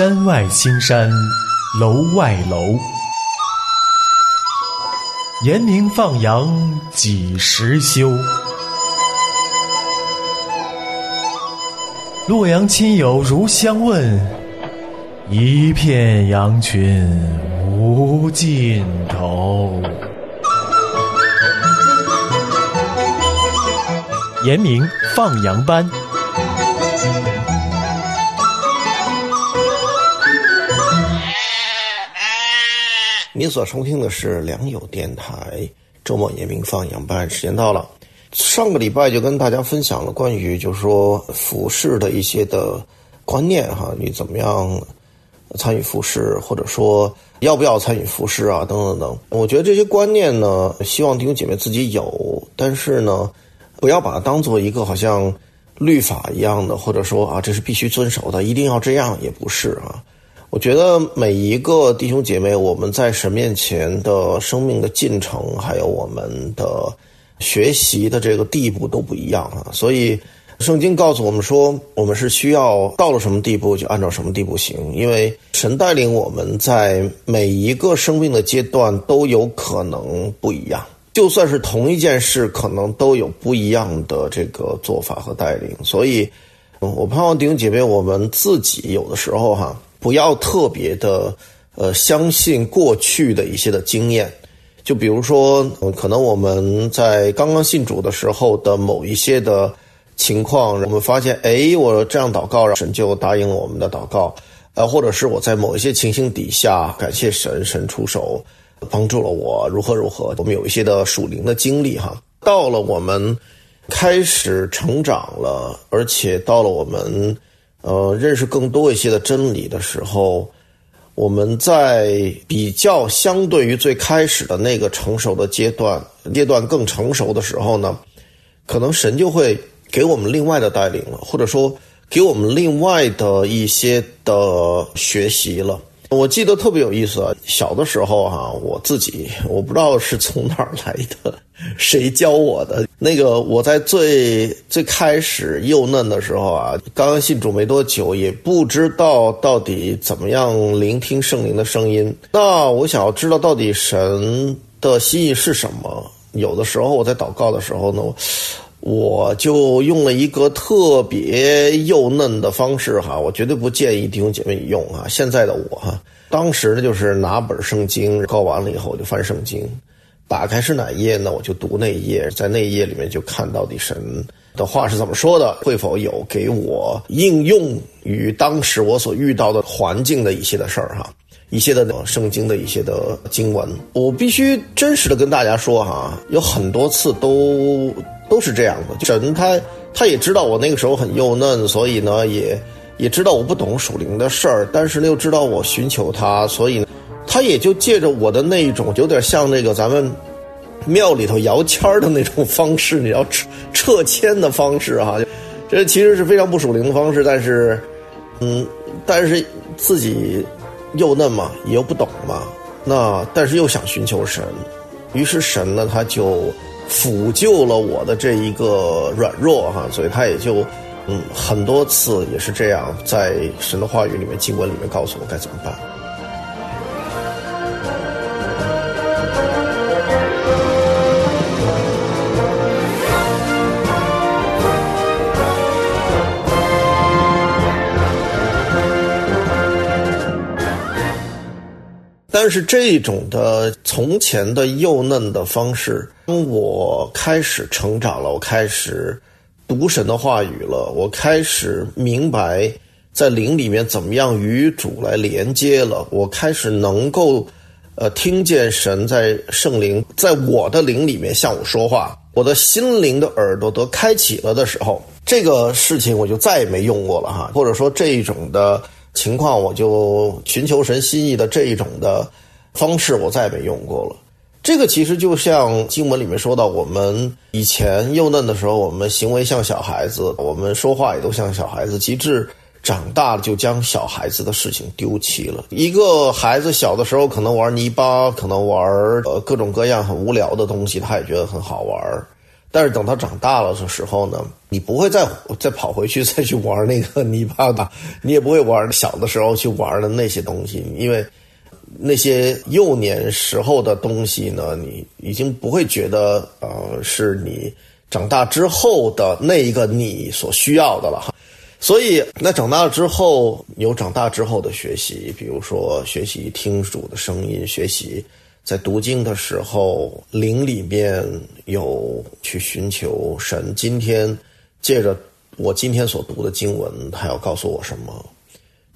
山外青山楼外楼，严明放羊几时休？洛阳亲友如相问，一片羊群无尽头。严明放羊班。所收听的是良友电台周末严明放羊班，时间到了。上个礼拜就跟大家分享了关于就是说服饰的一些的观念哈，你怎么样参与服饰，或者说要不要参与服饰啊，等等等。我觉得这些观念呢，希望弟兄姐妹自己有，但是呢，不要把它当做一个好像律法一样的，或者说啊，这是必须遵守的，一定要这样，也不是啊。我觉得每一个弟兄姐妹，我们在神面前的生命的进程，还有我们的学习的这个地步都不一样啊。所以，圣经告诉我们说，我们是需要到了什么地步就按照什么地步行，因为神带领我们在每一个生命的阶段都有可能不一样。就算是同一件事，可能都有不一样的这个做法和带领。所以，我盼望弟兄姐妹，我们自己有的时候哈。不要特别的，呃，相信过去的一些的经验，就比如说，可能我们在刚刚信主的时候的某一些的情况，我们发现，哎，我这样祷告，神就答应了我们的祷告，呃，或者是我在某一些情形底下，感谢神，神出手帮助了我，如何如何，我们有一些的属灵的经历哈。到了我们开始成长了，而且到了我们。呃，认识更多一些的真理的时候，我们在比较相对于最开始的那个成熟的阶段，阶段更成熟的时候呢，可能神就会给我们另外的带领了，或者说给我们另外的一些的学习了。我记得特别有意思啊，小的时候哈，我自己我不知道是从哪儿来的，谁教我的。那个我在最最开始幼嫩的时候啊，刚刚信主没多久，也不知道到底怎么样聆听圣灵的声音。那我想要知道到底神的心意是什么。有的时候我在祷告的时候呢。我就用了一个特别幼嫩的方式哈，我绝对不建议弟兄姐妹用啊。现在的我哈，当时呢就是拿本圣经，告完了以后我就翻圣经，打开是哪一页呢？我就读那一页，在那一页里面就看到底神的话是怎么说的，会否有给我应用于当时我所遇到的环境的一些的事儿哈，一些的圣经的一些的经文。我必须真实的跟大家说哈，有很多次都。都是这样的，神他他也知道我那个时候很幼嫩，所以呢也也知道我不懂属灵的事儿，但是呢又知道我寻求他，所以他也就借着我的那一种有点像那个咱们庙里头摇签的那种方式，你要撤撤签的方式哈，这其实是非常不属灵的方式，但是嗯，但是自己又嫩嘛，也又不懂嘛，那但是又想寻求神，于是神呢他就。抚救了我的这一个软弱哈，所以他也就，嗯，很多次也是这样，在神的话语里面、经文里面告诉我该怎么办。是这种的从前的幼嫩的方式，当我开始成长了，我开始读神的话语了，我开始明白在灵里面怎么样与主来连接了，我开始能够呃听见神在圣灵在我的灵里面向我说话，我的心灵的耳朵都开启了的时候，这个事情我就再也没用过了哈，或者说这一种的。情况我就寻求神心意的这一种的方式，我再也没用过了。这个其实就像经文里面说到，我们以前幼嫩的时候，我们行为像小孩子，我们说话也都像小孩子。极致长大了，就将小孩子的事情丢弃了。一个孩子小的时候可能玩泥巴，可能玩呃各种各样很无聊的东西，他也觉得很好玩。但是等他长大了的时候呢，你不会再再跑回去再去玩那个泥巴的，你也不会玩小的时候去玩的那些东西，因为那些幼年时候的东西呢，你已经不会觉得呃是你长大之后的那一个你所需要的了哈。所以，那长大了之后有长大之后的学习，比如说学习听主的声音，学习在读经的时候灵里面有去寻求神。今天借着我今天所读的经文，他要告诉我什么？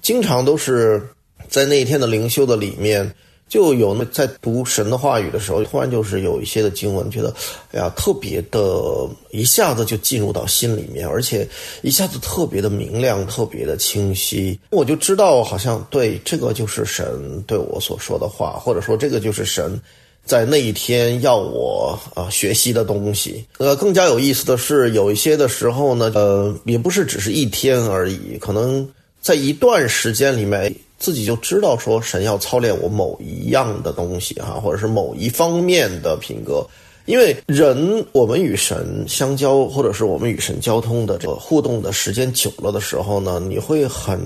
经常都是在那一天的灵修的里面。就有那在读神的话语的时候，突然就是有一些的经文，觉得哎呀，特别的，一下子就进入到心里面，而且一下子特别的明亮，特别的清晰。我就知道，好像对这个就是神对我所说的话，或者说这个就是神在那一天要我啊学习的东西。呃，更加有意思的是，有一些的时候呢，呃，也不是只是一天而已，可能在一段时间里面。自己就知道说神要操练我某一样的东西哈，或者是某一方面的品格，因为人我们与神相交，或者是我们与神交通的这个互动的时间久了的时候呢，你会很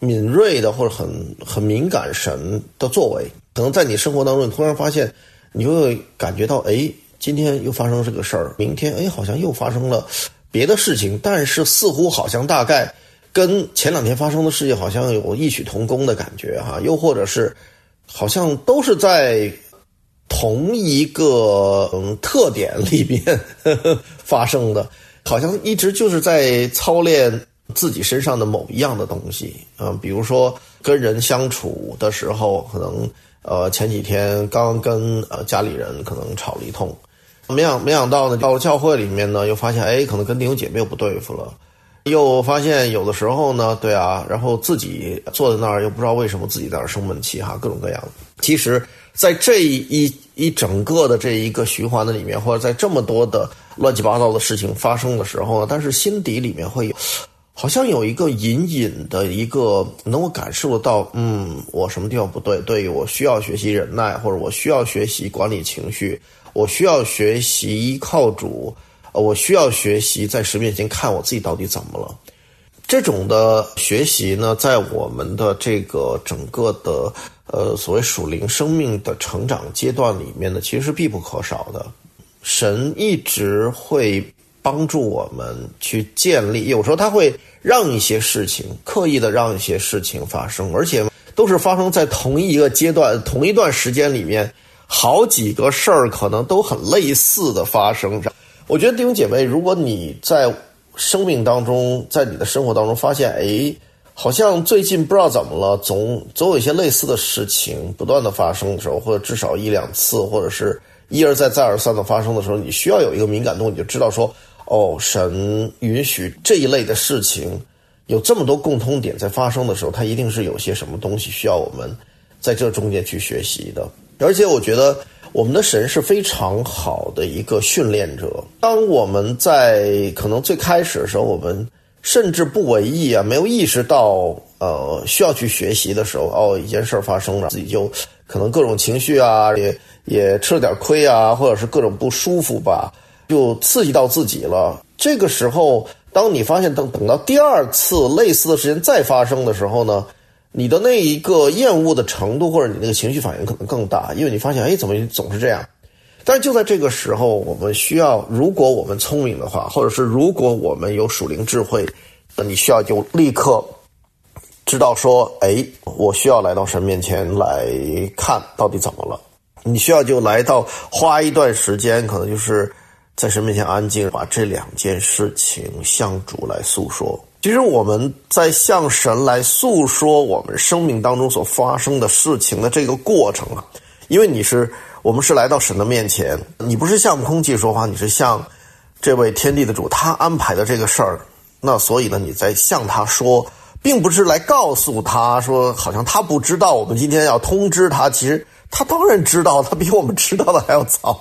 敏锐的或者很很敏感神的作为，可能在你生活当中，你突然发现，你会感觉到哎，今天又发生这个事儿，明天哎好像又发生了别的事情，但是似乎好像大概。跟前两天发生的事情好像有异曲同工的感觉哈，又或者是好像都是在同一个嗯特点里边发生的，好像一直就是在操练自己身上的某一样的东西啊，比如说跟人相处的时候，可能呃前几天刚跟呃家里人可能吵了一通，没想没想到呢，到了教会里面呢，又发现哎，可能跟弟兄姐妹又不对付了。又发现有的时候呢，对啊，然后自己坐在那儿又不知道为什么自己在那儿生闷气哈，各种各样。其实，在这一一整个的这一个循环的里面，或者在这么多的乱七八糟的事情发生的时候呢，但是心底里面会有，好像有一个隐隐的一个能够感受得到，嗯，我什么地方不对？对我需要学习忍耐，或者我需要学习管理情绪，我需要学习依靠主。我需要学习在神面前看我自己到底怎么了。这种的学习呢，在我们的这个整个的呃所谓属灵生命的成长阶段里面呢，其实是必不可少的。神一直会帮助我们去建立，有时候他会让一些事情刻意的让一些事情发生，而且都是发生在同一个阶段、同一段时间里面，好几个事儿可能都很类似的发生着。我觉得弟兄姐妹，如果你在生命当中，在你的生活当中发现，哎，好像最近不知道怎么了，总总有一些类似的事情不断的发生的时候，或者至少一两次，或者是一而再再而三的发生的时候，你需要有一个敏感度，你就知道说，哦，神允许这一类的事情有这么多共通点在发生的时候，它一定是有些什么东西需要我们在这中间去学习的，而且我觉得。我们的神是非常好的一个训练者。当我们在可能最开始的时候，我们甚至不为意啊，没有意识到呃需要去学习的时候，哦，一件事儿发生了，自己就可能各种情绪啊，也也吃了点亏啊，或者是各种不舒服吧，就刺激到自己了。这个时候，当你发现等等到第二次类似的事情再发生的时候呢？你的那一个厌恶的程度，或者你那个情绪反应可能更大，因为你发现，哎，怎么总是这样？但是就在这个时候，我们需要，如果我们聪明的话，或者是如果我们有属灵智慧，那你需要就立刻知道说，哎，我需要来到神面前来看到底怎么了。你需要就来到花一段时间，可能就是在神面前安静，把这两件事情向主来诉说。其实我们在向神来诉说我们生命当中所发生的事情的这个过程啊，因为你是我们是来到神的面前，你不是向空气说话，你是向这位天地的主他安排的这个事儿，那所以呢，你在向他说，并不是来告诉他说，好像他不知道我们今天要通知他，其实他当然知道，他比我们知道的还要早。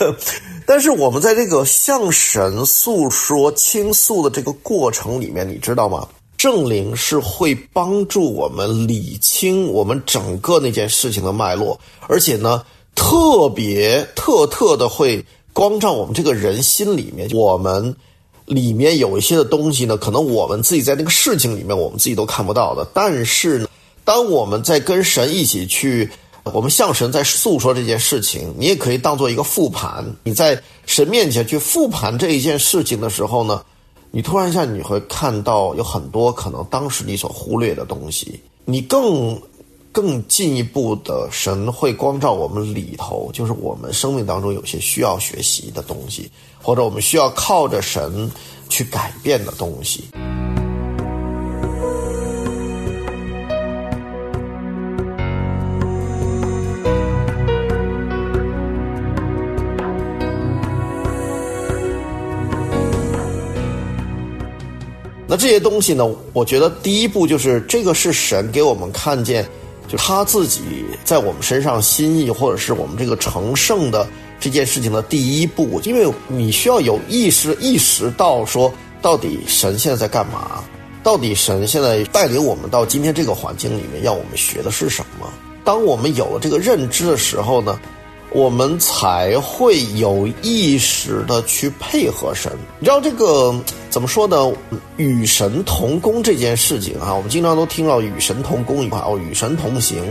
但是我们在这个向神诉说、倾诉的这个过程里面，你知道吗？圣灵是会帮助我们理清我们整个那件事情的脉络，而且呢，特别特特的会光照我们这个人心里面，我们里面有一些的东西呢，可能我们自己在那个事情里面，我们自己都看不到的。但是呢，当我们在跟神一起去，我们向神在诉说这件事情，你也可以当做一个复盘。你在神面前去复盘这一件事情的时候呢，你突然一下你会看到有很多可能当时你所忽略的东西，你更。更进一步的，神会光照我们里头，就是我们生命当中有些需要学习的东西，或者我们需要靠着神去改变的东西。那这些东西呢？我觉得第一步就是这个是神给我们看见。就他自己在我们身上心意，或者是我们这个成圣的这件事情的第一步，因为你需要有意识意识到说，到底神现在在干嘛？到底神现在带领我们到今天这个环境里面，要我们学的是什么？当我们有了这个认知的时候呢？我们才会有意识的去配合神。你知道这个怎么说呢？与神同工这件事情啊，我们经常都听到与神同工一块哦，与神同行，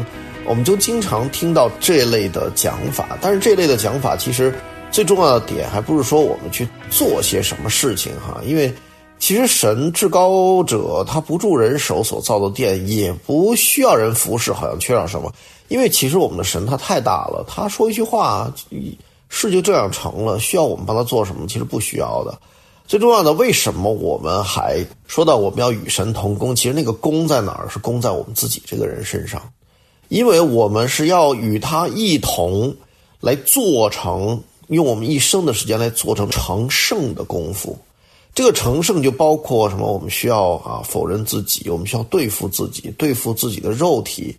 我们就经常听到这类的讲法。但是这类的讲法，其实最重要的点还不是说我们去做些什么事情哈，因为其实神至高者他不住人手所造的殿，也不需要人服侍，好像缺少什么。因为其实我们的神他太大了，他说一句话，事就这样成了。需要我们帮他做什么？其实不需要的。最重要的，为什么我们还说到我们要与神同工？其实那个功在哪儿？是功在我们自己这个人身上，因为我们是要与他一同来做成，用我们一生的时间来做成成圣的功夫。这个成圣就包括什么？我们需要啊否认自己，我们需要对付自己，对付自己的肉体。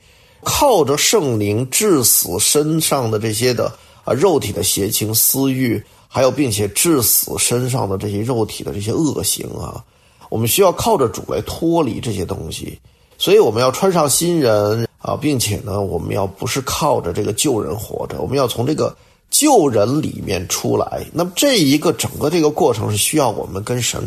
靠着圣灵致死身上的这些的啊肉体的邪情私欲，还有并且致死身上的这些肉体的这些恶行啊，我们需要靠着主来脱离这些东西，所以我们要穿上新人啊，并且呢，我们要不是靠着这个旧人活着，我们要从这个旧人里面出来。那么这一个整个这个过程是需要我们跟神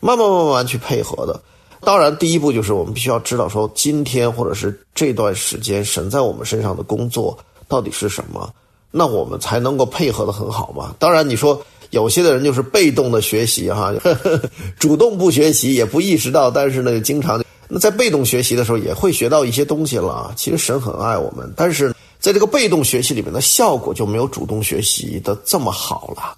慢慢慢慢去配合的。当然，第一步就是我们必须要知道，说今天或者是这段时间神在我们身上的工作到底是什么，那我们才能够配合的很好嘛。当然，你说有些的人就是被动的学习哈，主动不学习也不意识到，但是呢，经常那在被动学习的时候也会学到一些东西了。其实神很爱我们，但是在这个被动学习里面的效果就没有主动学习的这么好了。